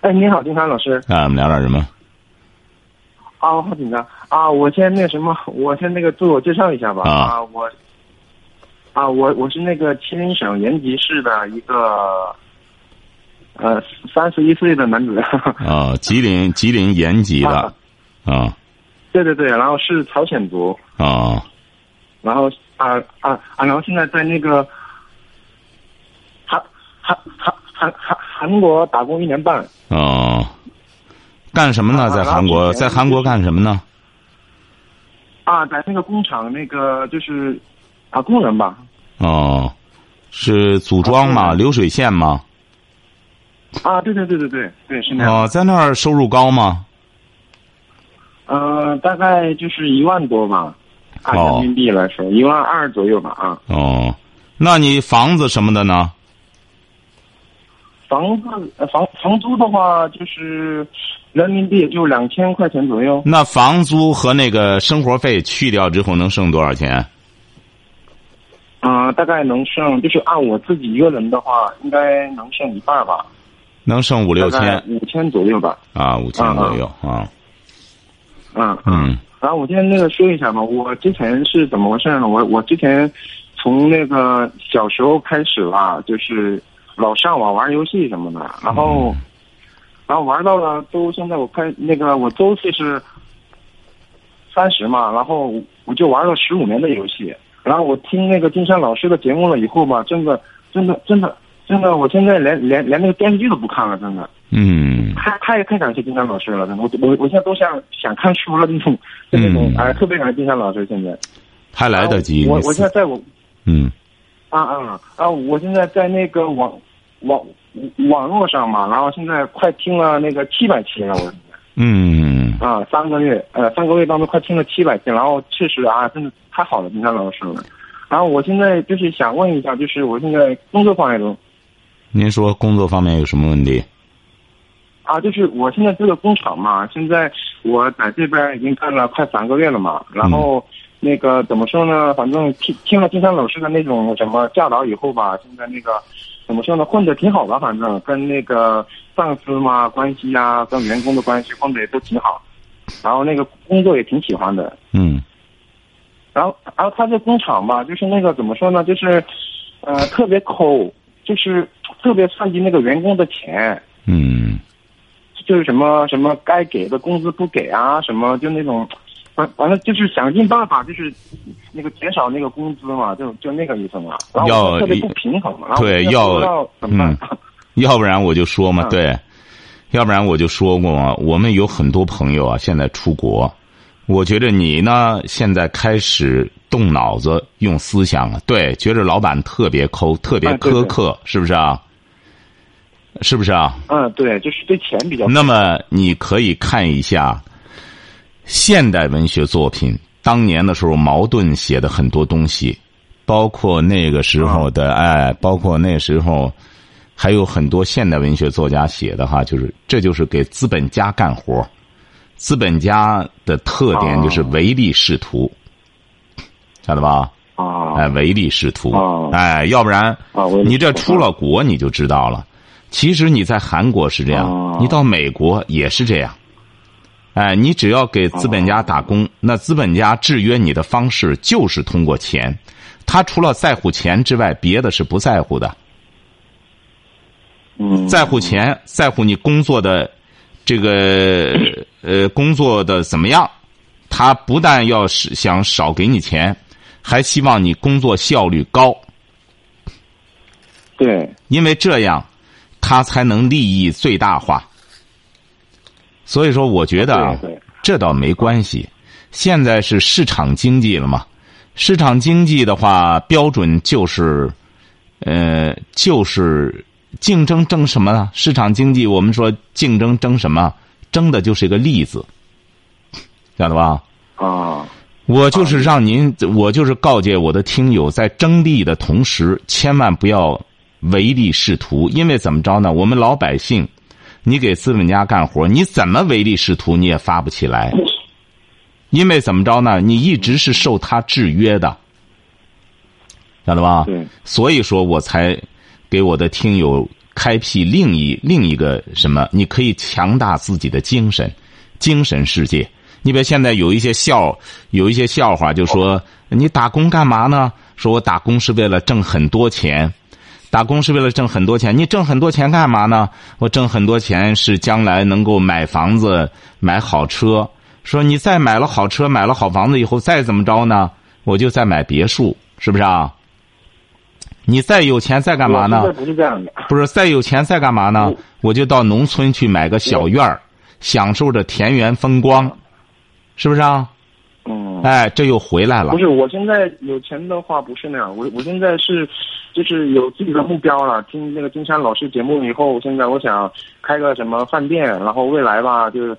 哎，你好，金山老师。啊，我们聊点什么？啊，我好紧张啊！我先那什么，我先那个自我介绍一下吧。啊我啊，我我是那个吉林省延吉市的一个呃三十一岁的男子。啊，吉林吉林延吉的啊啊对对对，然后是朝鲜族，啊然后啊啊啊，然后现在在那个韩韩韩韩韩韩国打工一年半。哦，干什么呢？啊在韩国，在韩国干什么呢？啊，在那个工厂那个就是啊工人吧。哦，是组装嘛？啊流水线嘛？啊，对对对对对对，是那样。哦，在那儿收入高吗？呃，大概就是一万多吧，按哦人民币来说，一万二左右吧啊。哦，那你房子什么的呢？房子呃房房租的话，就是人民币也就两千块钱左右。那房租和那个生活费去掉之后能剩多少钱？啊、大概能剩，就是按我自己一个人的话，应该能剩一半吧，能剩五六千五千左右吧。啊，五千左右啊。嗯嗯然后我今天那个说一下吧，我之前是怎么回事呢？我我之前从那个小时候开始吧，就是老上网玩游戏什么的，然后，然后玩到了都现在我开那个我周岁是三十嘛，然后我就玩了十五年的游戏，然后我听那个金山老师的节目了以后吧，真的真的真的真的，我现在连连连那个电视剧都不看了，真的。嗯太太太感谢金山老师了，真的，我我我现在都想想看书了 那种，就那种嗯哎，特别感谢金山老师现在。还来得及。我我现在在我嗯啊啊啊！我现在在那个网网网络上嘛，然后现在快听了那个七百期了，我嗯啊三个月呃三个月当中快听了七百期，然后确实啊真的太好了，金山老师了。然后我现在就是想问一下，就是我现在工作方面中您说工作方面有什么问题？啊，就是我现在这个工厂嘛，现在我在这边已经干了快三个月了嘛，然后那个怎么说呢？反正听听了金山老师的那种什么教导以后吧，现在那个怎么说呢？混的挺好的，反正跟那个上司嘛关系啊，跟员工的关系混的也都挺好，然后那个工作也挺喜欢的。嗯然后，然后他这工厂吧，就是那个怎么说呢？就是，呃，特别抠，就是特别算计那个员工的钱。嗯就是什么什么该给的工资不给啊，什么就那种，反反正就是想尽办法，就是那个减少那个工资嘛，就就那个意思嘛。然后要特别不平衡嘛，对要道怎么办。要不然我就说嘛，嗯对，要不然我就说过嘛，我们有很多朋友啊，现在出国，我觉得你呢，现在开始动脑子，用思想了，对，觉着老板特别抠，特别苛刻，是不是啊？是不是啊？嗯，对，就是对钱比较。那么你可以看一下现代文学作品，当年的时候，茅盾写的很多东西，包括那个时候的哎，包括那时候还有很多现代文学作家写的哈，就是这就是给资本家干活资本家的特点就是唯利是图，晓得吧？啊。哎，唯利是图。哦，哎，要不然你这出了国你就知道了。其实你在韩国是这样哦，你到美国也是这样。哎，你只要给资本家打工，那资本家制约你的方式就是通过钱，他除了在乎钱之外，别的是不在乎的。嗯，在乎钱，在乎你工作的这个呃工作的怎么样，他不但要是想少给你钱，还希望你工作效率高，对，因为这样他才能利益最大化。所以说，我觉得啊这倒没关系。现在是市场经济了嘛？市场经济的话，标准就是，呃，就是竞争争什么呢？市场经济，我们说竞争争什么？争的就是一个利字，晓得吧？啊，我就是让您，我就是告诫我的听友，在争利的同时，千万不要唯利是图，因为怎么着呢？我们老百姓，你给资本家干活，你怎么唯利是图，你也发不起来。因为怎么着呢？你一直是受他制约的，晓得吧？对。所以说我才给我的听友开辟另一另一个什么？你可以强大自己的精神，精神世界。你比如现在有一些笑，有一些笑话，就说你打工干嘛呢？说我打工是为了挣很多钱，打工是为了挣很多钱。你挣很多钱干嘛呢？我挣很多钱是将来能够买房子、买好车。说你再买了好车、买了好房子以后，再怎么着呢？我就再买别墅，是不是啊？你再有钱再干嘛呢？不是这样的。不是再有钱再干嘛呢？我就到农村去买个小院儿，享受着田园风光，是不是啊？嗯。哎，这又回来了。不是，我现在有钱的话不是那样，我我现在是，就是有自己的目标了。听那个金山老师节目以后，现在我想开个什么饭店，然后未来吧，就是。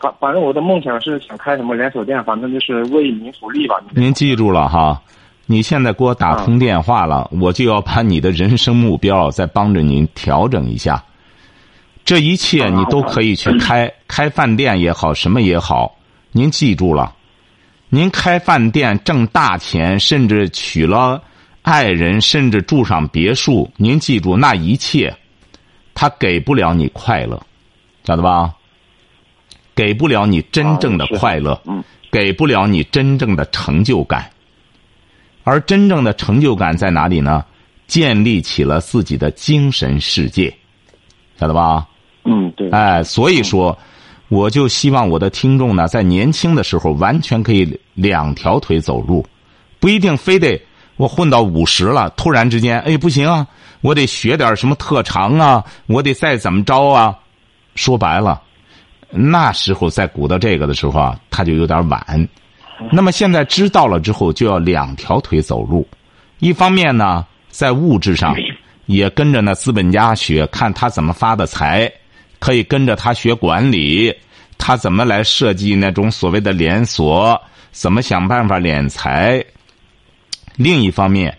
反反正我的梦想是想开什么连锁店，反正就是为民福利吧。您记住了哈，你现在给我打通电话了，我就要把你的人生目标再帮着您调整一下。这一切你都可以去开开饭店也好，什么也好。您记住了，您开饭店挣大钱，甚至娶了爱人，甚至住上别墅，您记住那一切，他给不了你快乐，晓得吧？给不了你真正的快乐，给不了你真正的成就感，而真正的成就感在哪里呢？建立起了自己的精神世界，晓得吧？嗯，对。哎，所以说，我就希望我的听众呢，在年轻的时候完全可以两条腿走路，不一定非得我混到五十了，突然之间，哎，不行啊，我得学点什么特长啊，我得再怎么着啊？说白了。那时候再鼓捣这个的时候啊，他就有点晚。那么现在知道了之后，就要两条腿走路。一方面呢，在物质上也跟着那资本家学，看他怎么发的财，可以跟着他学管理，他怎么来设计那种所谓的连锁，怎么想办法敛财。另一方面，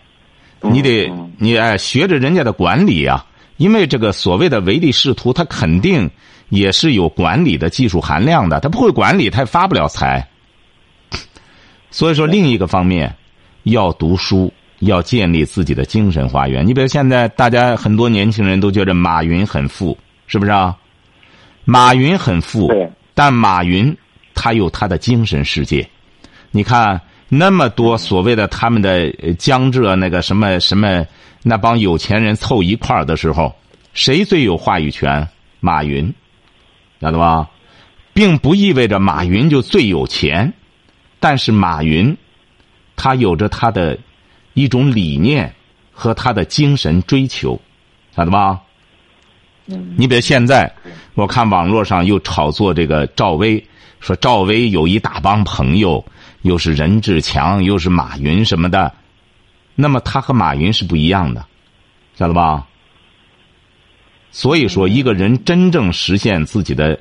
你得你哎学着人家的管理啊，因为这个所谓的唯利是图，他肯定。也是有管理的技术含量的，他不会管理，他也发不了财。所以说，另一个方面，要读书，要建立自己的精神花园。你比如现在，大家很多年轻人都觉得马云很富，是不是啊？马云很富，但马云他有他的精神世界。你看那么多所谓的他们的江浙那个什么什么那帮有钱人凑一块儿的时候，谁最有话语权？马云。晓得吧？并不意味着马云就最有钱，但是马云，他有着他的一种理念和他的精神追求，晓得吧？嗯。你比如现在，我看网络上又炒作这个赵薇，说赵薇有一大帮朋友，又是任志强，又是马云什么的，那么他和马云是不一样的，晓得吧？所以说，一个人真正实现自己的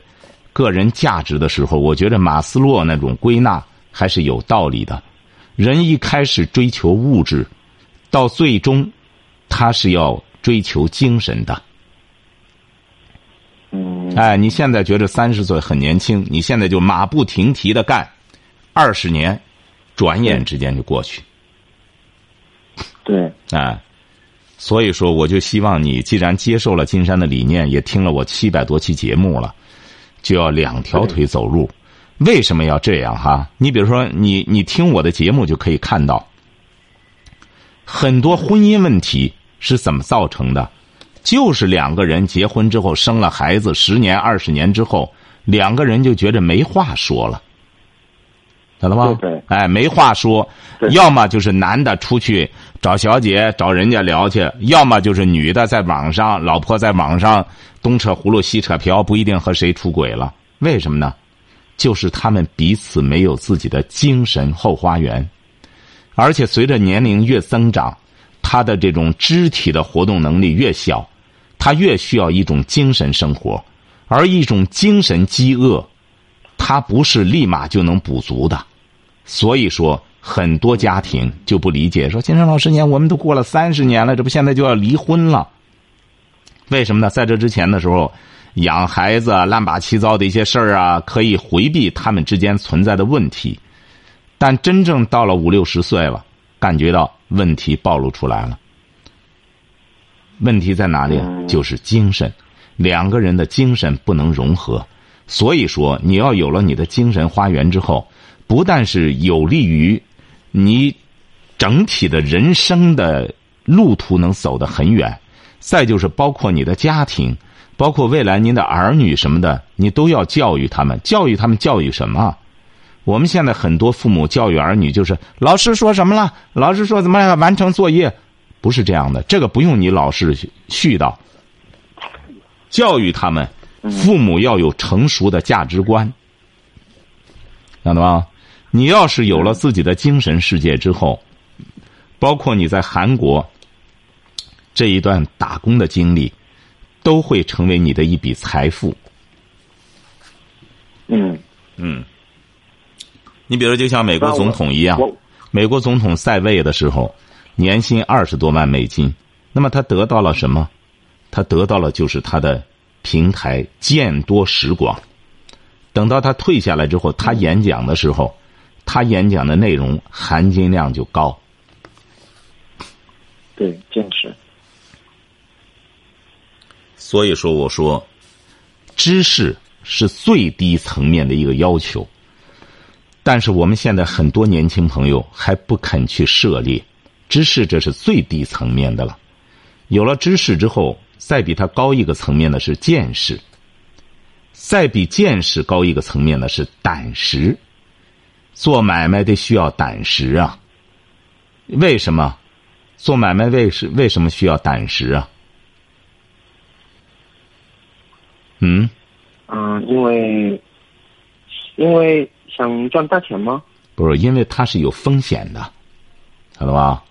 个人价值的时候，我觉得马斯洛那种归纳还是有道理的。人一开始追求物质，到最终，他是要追求精神的。嗯。哎，你现在觉得三十岁很年轻，你现在就马不停蹄的干，二十年，转眼之间就过去。对。哎。所以说，我就希望你，既然接受了金山的理念，也听了我七百多期节目了，就要两条腿走路。为什么要这样哈？你比如说，你你听我的节目就可以看到，很多婚姻问题是怎么造成的，就是两个人结婚之后生了孩子，十年二十年之后，两个人就觉着没话说了。晓得吗？哎，没话说，要么就是男的出去找小姐找人家聊去，要么就是女的在网上，老婆在网上东扯葫芦西扯瓢，不一定和谁出轨了。为什么呢？就是他们彼此没有自己的精神后花园，而且随着年龄越增长，他的这种肢体的活动能力越小，他越需要一种精神生活。而一种精神饥饿，它不是立马就能补足的。所以说，很多家庭就不理解，说金山老师，你看我们都过了三十年了，这不现在就要离婚了？为什么呢？在这之前的时候，养孩子乱八七糟的一些事儿啊，可以回避他们之间存在的问题。但真正到了五六十岁了，感觉到问题暴露出来了。问题在哪里？就是精神，两个人的精神不能融合。所以说，你要有了你的精神花园之后。不但是有利于你整体的人生的路途能走得很远，再就是包括你的家庭，包括未来您的儿女什么的，你都要教育他们。教育他们教育什么？我们现在很多父母教育儿女就是老师说什么了，老师说怎么样完成作业，不是这样的。这个不用你老是絮叨。教育他们，父母要有成熟的价值观，晓得吧？你要是有了自己的精神世界之后，包括你在韩国这一段打工的经历，都会成为你的一笔财富。嗯嗯，你比如就像美国总统一样，美国总统在位的时候，年薪二十多万美金，那么他得到了什么？他得到了就是他的平台见多识广。等到他退下来之后，他演讲的时候。他演讲的内容含金量就高，对，坚持。所以说，我说，知识是最低层面的一个要求，但是我们现在很多年轻朋友还不肯去涉猎知识，这是最低层面的了。有了知识之后，再比它高一个层面的是见识，再比见识高一个层面的是胆识。做买卖得需要胆识啊！为什么？做买卖为是为什么需要胆识啊？嗯？嗯，因为因为想赚大钱吗？不是，因为它是有风险的，晓得吧？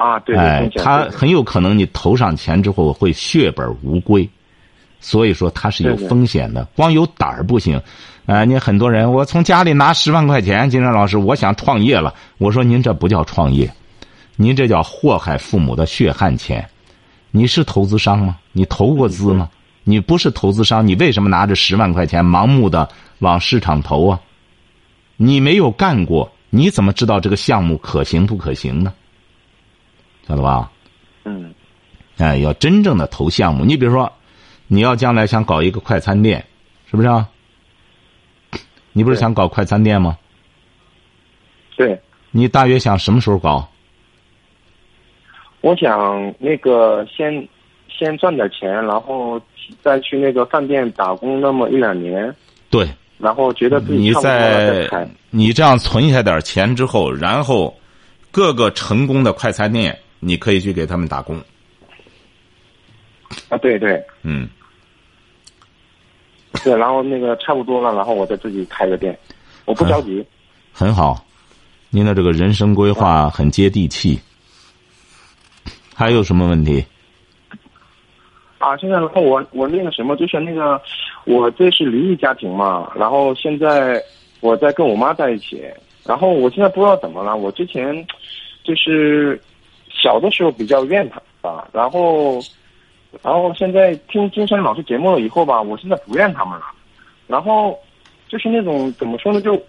啊，对，哎，他很有可能你投上钱之后会血本无归，所以说它是有风险的。光有胆儿不行。啊，你很多人，我从家里拿十万块钱，金山老师，我想创业了。我说您这不叫创业，您这叫祸害父母的血汗钱。你是投资商吗？你投过资吗？你不是投资商，你为什么拿着十万块钱盲目的往市场投啊？你没有干过，你怎么知道这个项目可行不可行呢？晓得吧？嗯。哎，要真正的投项目，你比如说，你要将来想搞一个快餐店，是不是啊？你不是想搞快餐店吗？对。你大约想什么时候搞？我想那个先先赚点钱，然后再去那个饭店打工那么一两年。对。然后觉得自己你在你这样存下点钱之后，然后各个成功的快餐店，你可以去给他们打工。啊，对对。嗯。对，然后那个差不多了，然后我再自己开个店，我不着急。很好，您的这个人生规划很接地气。还有什么问题？啊，现在然后我我那个什么，就是那个我这是离异家庭嘛，然后现在我在跟我妈在一起，然后我现在不知道怎么了，我之前就是小的时候比较怨他啊，然后。然后现在听金山老师节目了以后吧，我现在不怨他们了。然后就是那种怎么说呢，就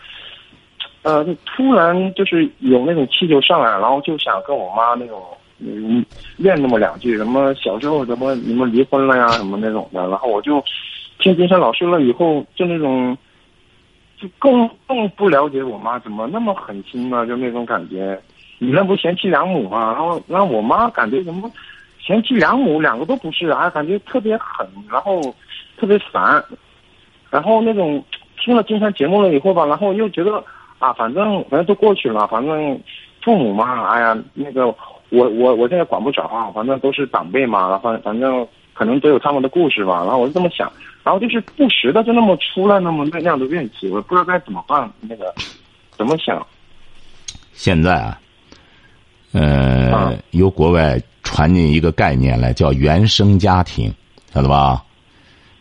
呃，突然就是有那种气就上来，然后就想跟我妈那种嗯怨那么两句，什么小时候怎么你们离婚了呀，什么那种的。然后我就听金山老师了以后，就那种就更更不了解我妈怎么那么狠心呢？就那种感觉，你那不贤妻良母吗？然后让我妈感觉怎么？贤妻良母两个都不是啊，感觉特别狠，然后特别烦，然后那种听了今天节目了以后吧，然后又觉得啊，反正反正都过去了，反正父母嘛，哎呀，那个我我我现在管不着啊，反正都是长辈嘛，反反正可能都有他们的故事吧，然后我就这么想，然后就是不时的就那么出来那么那样的怨气，我不知道该怎么办，那个怎么想？现在啊，呃，由国外。传进一个概念来，叫原生家庭，晓得吧？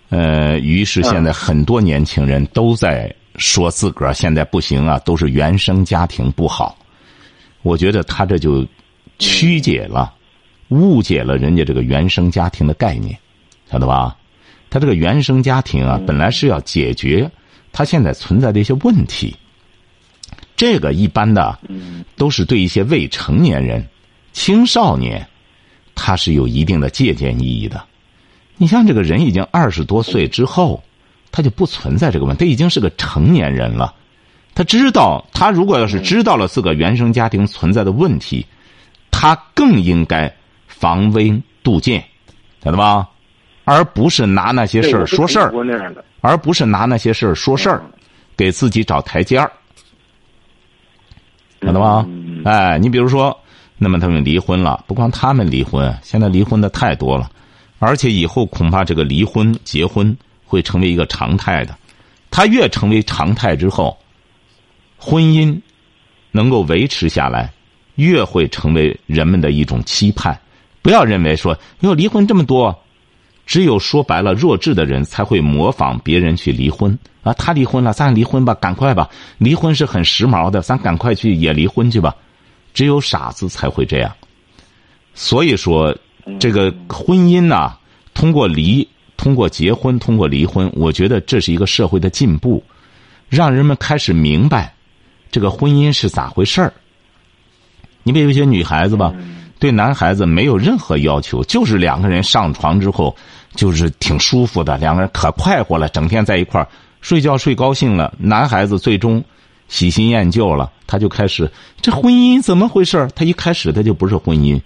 呃，于是现在很多年轻人都在说自个儿现在不行啊，都是原生家庭不好。我觉得他这就曲解了、误解了人家这个原生家庭的概念，晓得吧？他这个原生家庭啊，本来是要解决他现在存在的一些问题。这个一般的都是对一些未成年人、青少年，他是有一定的借鉴意义的。你像这个人已经二十多岁之后，他就不存在这个问题，他已经是个成年人了。他知道，他如果要是知道了自个原生家庭存在的问题，他更应该防微杜渐，晓得吧？而不是拿那些事儿说事儿，而不是拿那些事儿说事儿，给自己找台阶儿。晓得吧？哎，你比如说，那么他们离婚了，不光他们离婚，现在离婚的太多了，而且以后恐怕这个离婚、结婚会成为一个常态的。他越成为常态之后，婚姻能够维持下来，越会成为人们的一种期盼。不要认为说，哟，离婚这么多，只有说白了弱智的人才会模仿别人去离婚。啊，他离婚了，咱离婚吧，赶快吧！离婚是很时髦的，咱赶快去也离婚去吧。只有傻子才会这样。所以说，这个婚姻呐，通过离、通过结婚、通过离婚，我觉得这是一个社会的进步，让人们开始明白这个婚姻是咋回事儿。你比如一些女孩子吧，对男孩子没有任何要求，就是两个人上床之后就是挺舒服的，两个人可快活了，整天在一块儿。睡觉睡高兴了，男孩子最终喜新厌旧了，他就开始这婚姻怎么回事他一开始他就不是婚姻，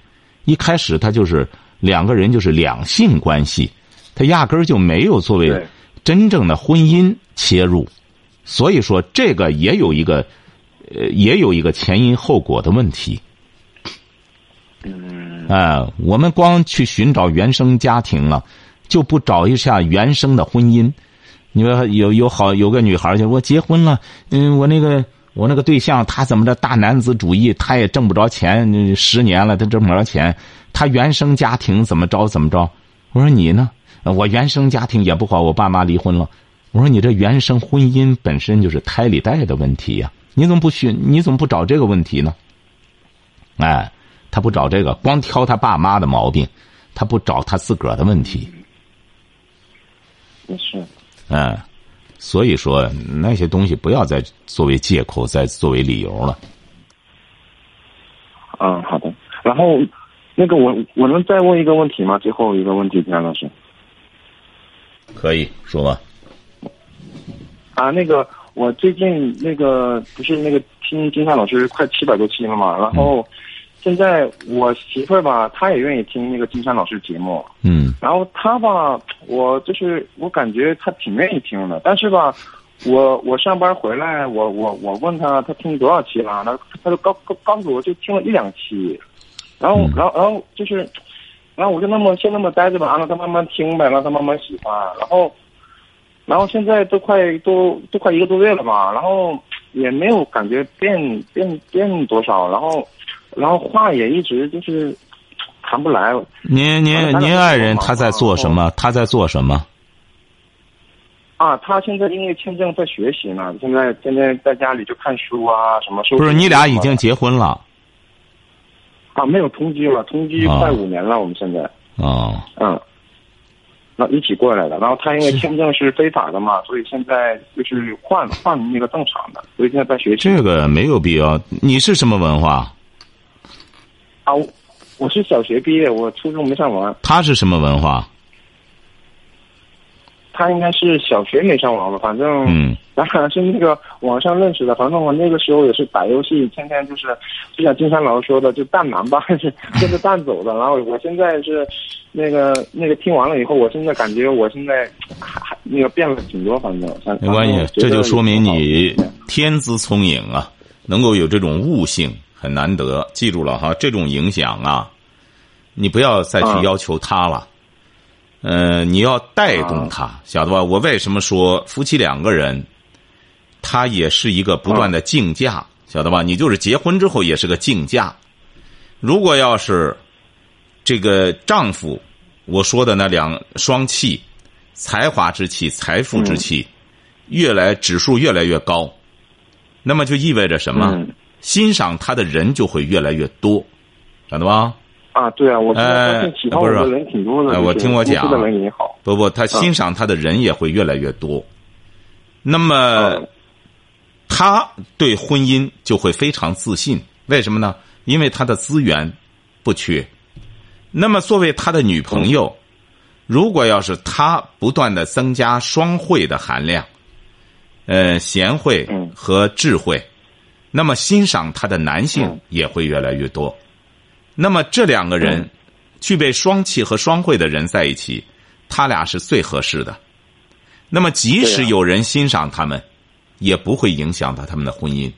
一开始他就是两个人就是两性关系，他压根儿就没有作为真正的婚姻切入，所以说这个也有一个呃也有一个前因后果的问题。嗯，哎，我们光去寻找原生家庭了，就不找一下原生的婚姻。你说有有好有个女孩就我结婚了，嗯，我那个我那个对象他怎么着大男子主义，他也挣不着钱，十年了他挣不着钱，他原生家庭怎么着怎么着？我说你呢？我原生家庭也不好，我爸妈离婚了。我说你这原生婚姻本身就是胎里带的问题呀，你怎么不寻？你怎么不找这个问题呢？哎，他不找这个，光挑他爸妈的毛病，他不找他自个儿的问题。也是。嗯，所以说那些东西不要再作为借口，再作为理由了。嗯，好的。然后，那个我我能再问一个问题吗？最后一个问题，田老师。可以说吧。啊，那个我最近那个不是那个听金山老师快七百多期了嘛，然后。现在我媳妇儿吧，她也愿意听那个金山老师节目。嗯。然后她吧，我就是我感觉她挺愿意听的，但是吧，我我上班回来，我我我问她，她听多少期了？她她就告告告诉我就听了一两期，然后然后然后就是，然后我就那么先那么待着吧，让她慢慢听呗，让她慢慢喜欢。然后，然后现在都快都都快一个多月了吧，然后也没有感觉变变变多少，然后。然后话也一直就是谈不来。您您您爱人他在做什么？他在做什么？啊，他现在因为签证在学习呢，现在天天在家里就看书啊，什么书。不是你俩已经结婚了？啊，没有同居了，同居快五年了，我们现在。哦。嗯。那一起过来的，然后他因为签证是非法的嘛，所以现在就是换换那个正常的，所以现在在学习。这个没有必要。你是什么文化？啊，我是小学毕业，我初中没上完。他是什么文化？他应该是小学没上完吧，反正嗯，咱俩是那个网上认识的，反正我那个时候也是打游戏，天天就是就像金山老师说的，就蛋男吧，是跟着蛋走的。然后我现在是那个那个听完了以后，我现在感觉我现在还那个变了挺多，反正没关系，这就说明你天资聪颖啊，能够有这种悟性。很难得，记住了哈，这种影响啊，你不要再去要求他了，呃，你要带动他，晓得吧？我为什么说夫妻两个人，他也是一个不断的竞价，晓得吧？你就是结婚之后也是个竞价。如果要是这个丈夫，我说的那两双气，才华之气、财富之气，越来指数越来越高，那么就意味着什么？嗯欣赏他的人就会越来越多，晓得吧？啊，对啊，我现在发哎现喜欢我的人挺多的，哎我就是听我讲不不，他欣赏他的人也会越来越多。那么嗯，他对婚姻就会非常自信，为什么呢？因为他的资源不缺。那么作为他的女朋友，如果要是他不断的增加双慧的含量，呃，贤惠嗯和智慧，那么欣赏他的男性嗯也会越来越多。那么这两个人嗯具备双气和双慧的人在一起，他俩是最合适的。那么即使有人欣赏他们，也不会影响到他们的婚姻。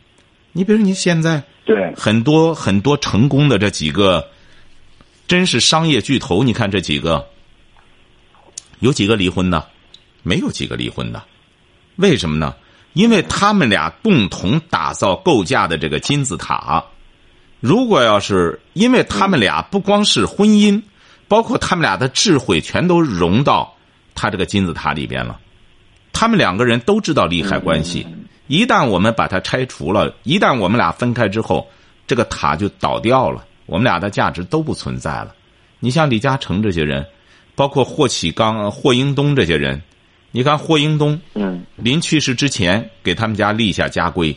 你比如你现在对，很多很多成功的这几个，真是商业巨头。你看这几个，有几个离婚的？没有几个离婚的。为什么呢？因为他们俩共同打造构架的这个金字塔。如果要是因为他们俩不光是婚姻，包括他们俩的智慧，全都融到他这个金字塔里边了。他们两个人都知道利害关系。一旦我们把它拆除了，一旦我们俩分开之后，这个塔就倒掉了，我们俩的价值都不存在了。你像李嘉诚这些人，包括霍启刚、霍英东这些人，你看霍英东嗯临去世之前给他们家立下家规，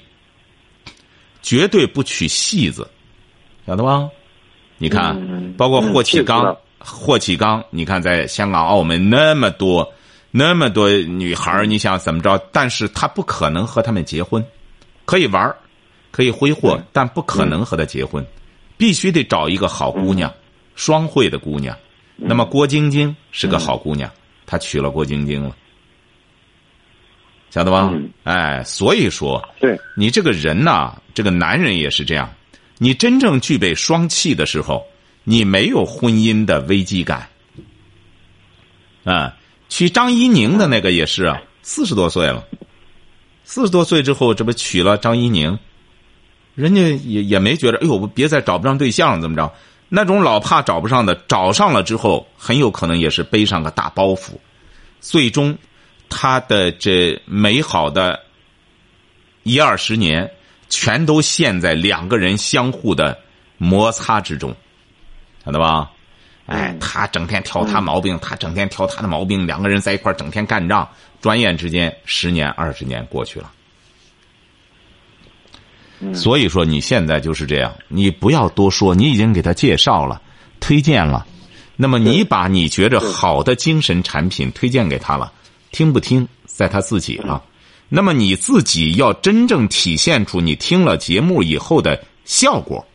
绝对不娶戏子，晓得吧？你看，嗯包括霍启刚霍启刚，你看在香港、澳门那么多。那么多女孩你想怎么着？但是他不可能和他们结婚，可以玩儿可以挥霍，但不可能和他结婚，必须得找一个好姑娘，双汇的姑娘。那么郭晶晶是个好姑娘，他娶了郭晶晶了，晓得吧？嗯哎，所以说对，你这个人呐、这个男人也是这样，你真正具备双气的时候，你没有婚姻的危机感。啊，娶张怡宁的那个也是啊，四十多岁了，四十多岁之后，这不娶了张怡宁，人家也也没觉得，哎呦，我别再找不上对象怎么着？那种老怕找不上的，找上了之后，很有可能也是背上个大包袱，最终他的这美好的一二十年，全都陷在两个人相互的摩擦之中，晓得吧？哎，他整天挑他毛病，他整天挑他的毛病，两个人在一块儿整天干仗，转眼之间十年二十年过去了。所以说你现在就是这样，你不要多说，你已经给他介绍了、推荐了，那么你把你觉着好的精神产品推荐给他了，听不听在他自己了。那么你自己要真正体现出你听了节目以后的效果。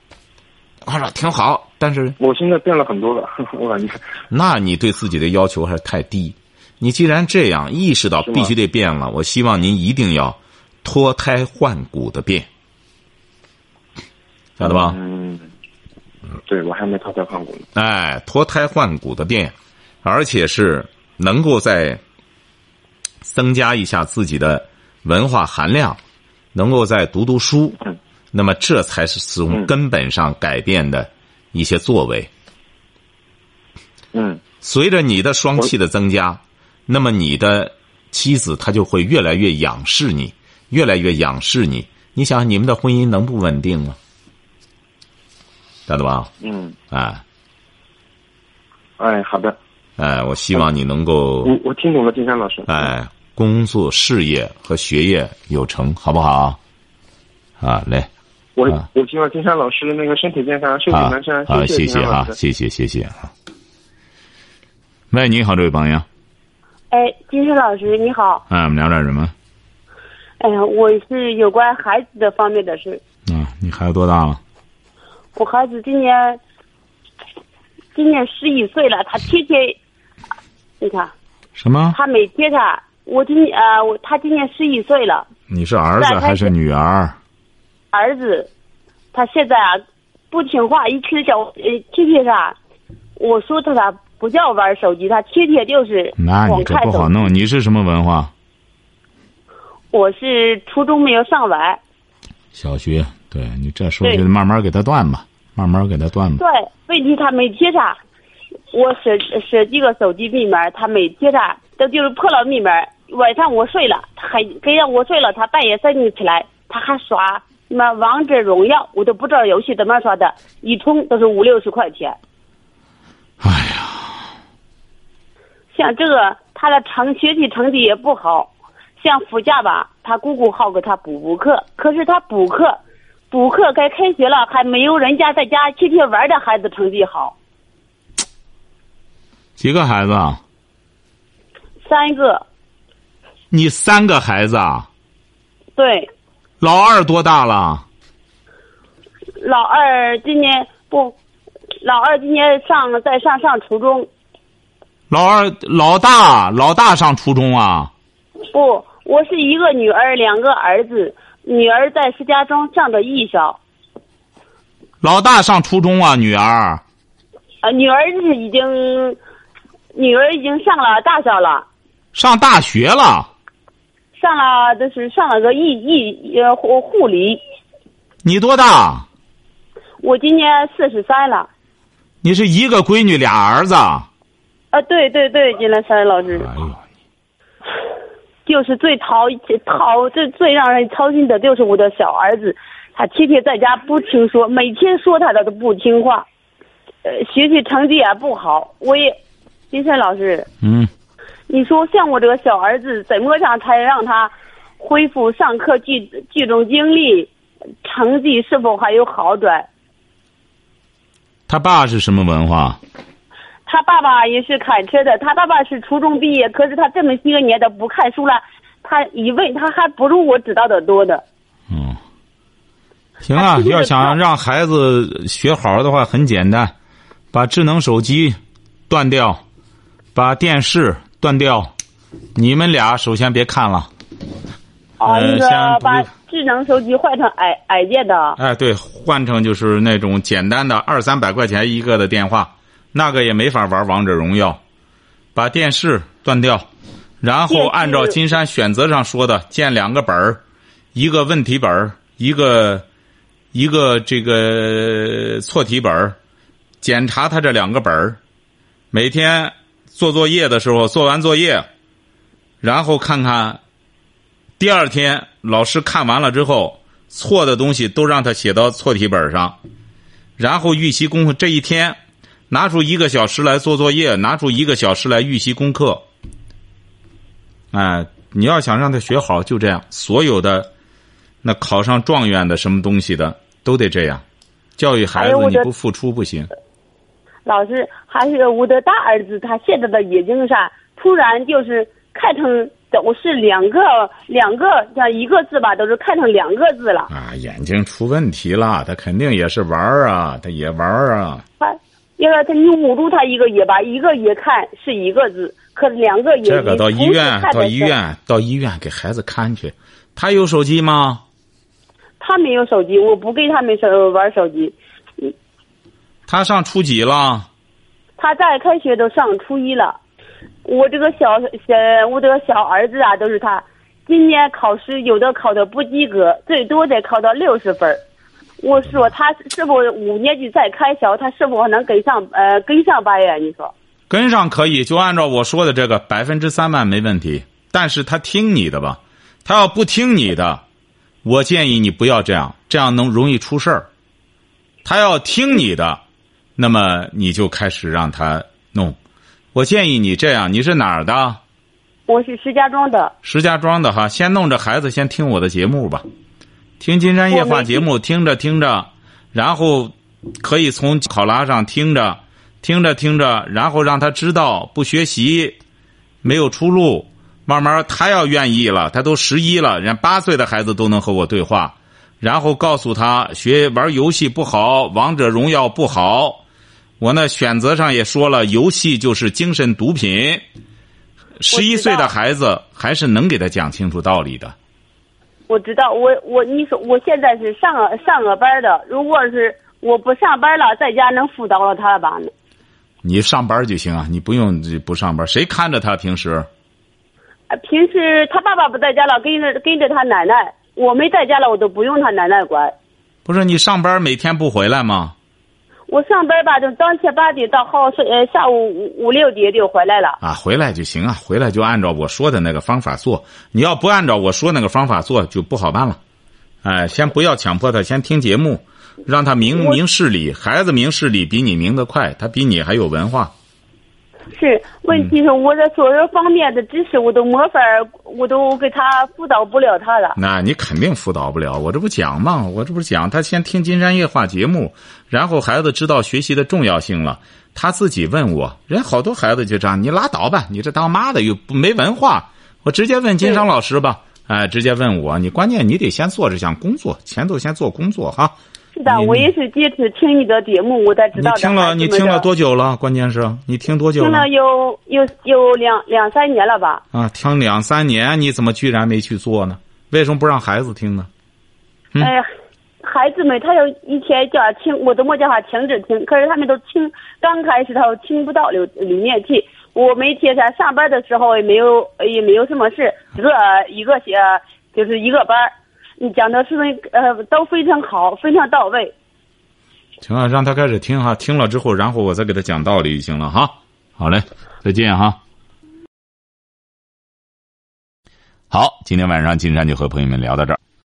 他说挺好，但是我现在变了很多了，我感觉。那你对自己的要求还是太低。你既然这样意识到必须得变了，我希望您一定要脱胎换骨的变，晓得吧？嗯，对我还没脱胎换骨呢。哎，脱胎换骨的变，而且是能够再增加一下自己的文化含量，能够再读读书，嗯那么这才是从嗯根本上改变的一些作为。嗯随着你的双气的增加，那么你的妻子她就会越来越仰视你，越来越仰视你。你想，你们的婚姻能不稳定吗？晓得吧？嗯，哎哎，好的，哎，我希望你能够我我听懂了，金山老师。哎，工作、事业和学业有成，好不好？啊，来我啊我希望金山老师那个身体健康，寿比啊南山。啊，谢谢金山啊老，师。谢谢谢谢啊。喂，你好，这位朋友，哎，金山老师你好，哎，我们聊点什么？哎呀，我是有关孩子的方面的事。啊，你孩子多大了？我孩子今年今年十一岁了，他天天，你看什么？他没接他我今呃、我他今年十一岁了，你是儿子还是女儿？儿子，他现在啊不听话，一吃小呃天天啥，我说他咋不叫玩手机，他天天就是那你这光看手机。不好弄。你是什么文化？我是初中没有上完，小学。对你这时候对就慢慢给他断吧，慢慢给他断吧。对，问题他没接他，我设设几个手机密码，他每天他都就是破了密码。晚上我睡了，他还跟让我睡了，他半夜三点起来，他还刷什么王者荣耀，我都不知道游戏怎么刷的，一充都是五六十块钱。哎呀，像这个他的成学习成绩也不好，像暑假吧，他姑姑好给他补补课，可是他补课，补课该开学了，还没有人家在家天天玩的孩子成绩好。几个孩子啊？三个，你三个孩子啊？对，老二多大了？老二今年不，老二今年上在上上初中，老二老大老大上初中啊？不，我是一个女儿，两个儿子，女儿在石家庄上的艺校，老大上初中啊？女儿？啊，女儿是已经，女儿已经上了大校了。上大学了，上了就是上了个艺艺呃护护理。你多大？我今年四十三了。你是一个闺女俩儿子？啊，对对对，金兰山老师。哎呦，就是最讨讨最最让人操心的就是我的小儿子，他天天在家不听说，每天说他的都不听话，呃，学习成绩也不好。我也，金山老师。嗯。你说像我这个小儿子，怎么样才让他恢复上课集集中精力，成绩是否还有好转？他爸是什么文化？他爸爸也是开车的，他爸爸是初中毕业，可是他这么些年的不看书了，他一问他还不如我知道的多的。嗯，行啊，要想让孩子学好的话，很简单，把智能手机断掉，把电视。断掉，你们俩首先别看了。哦，那个把智能手机换成矮矮件的。哎，对，换成就是那种简单的二三百块钱一个的电话，那个也没法玩王者荣耀。把电视断掉，然后按照金山选择上说的，建两个本儿，一个问题本儿，一个一个这个错题本儿，检查他这两个本儿，每天。做作业的时候，做完作业，然后看看第二天老师看完了之后，错的东西都让他写到错题本上，然后预习功课。这一天拿出一个小时来做作业，拿出一个小时来预习功课。哎，你要想让他学好，就这样。所有的那考上状元的什么东西的，都得这样。教育孩子，你不付出不行。老师，还是我的大儿子，他现在的眼睛上突然就是看成都是两个两个像一个字吧，都是看成两个字了。啊，眼睛出问题了，他肯定也是玩儿啊，他也玩儿啊。他，因为他你捂住他一个眼吧，一个眼看是一个字，可是两个眼这个到医院，到医院，到医院给孩子看去。他有手机吗？他没有手机，我不给他们手玩手机。他上初几了？他在开学都上初一了。我这个小小，我这个小儿子啊，都是他今年考试有的考的不及格，最多得考到六十分。我说他是否五年级再开小，他是否能跟上？呃，跟上班呀？你说？跟上可以，就按照我说的这个百分之三万没问题。但是他听你的吧，他要不听你的，我建议你不要这样，这样能容易出事儿。他要听你的。那么你就开始让他弄，我建议你这样，你是哪儿的？我是石家庄的。石家庄的哈，先弄着孩子先听我的节目吧，听《金山夜话》节目，听着听着，然后可以从考拉上听着，听着听着，然后让他知道不学习没有出路，慢慢他要愿意了，他都十一了，人八岁的孩子都能和我对话，然后告诉他学玩游戏不好，王者荣耀不好。我那选择上也说了，游戏就是精神毒品。十一岁的孩子还是能给他讲清楚道理的。我知道，我我你说我现在是上个上个班的，如果是我不上班了，在家能辅导了他吧？你上班就行啊，你不用不上班，谁看着他平时？平时他爸爸不在家了，跟着跟着他奶奶。我没在家了，我都不用他奶奶管。不是你上班每天不回来吗？我上班吧，就当天八点到好睡，呃，下午五五六点就回来了。啊，回来就行啊，回来就按照我说的那个方法做。你要不按照我说那个方法做，就不好办了。哎，先不要强迫他，先听节目，让他明明事理。孩子明事理比你明得快，他比你还有文化。是，问题是我在所有方面的知识我都没法，我都给他辅导不了他了。那你肯定辅导不了，我这不讲吗？我这不讲他先听金山夜话节目，然后孩子知道学习的重要性了，他自己问我。人好多孩子就这样，你拉倒吧，你这当妈的又没文化。我直接问金山老师吧，哎，直接问我。你关键你得先做这项工作，前头先做工作哈。是的，我也是第一次听你的节目，我才知道的。你听了你听了多久了？关键是你听多久了听了？有有有两两三年了吧？啊，听两三年，你怎么居然没去做呢？为什么不让孩子听呢？嗯哎呀，孩子们他有一天叫他听，我都没叫他停止听，可是他们都听，刚开始他都听不到里里面去。我每天在上班的时候也没有也没有什么事，一个一个些就是一个班儿你讲的是呃都非常好，非常到位。行啊，让他开始听哈，听了之后，然后我再给他讲道理就行了哈。好嘞，再见哈。好，今天晚上金山就和朋友们聊到这儿。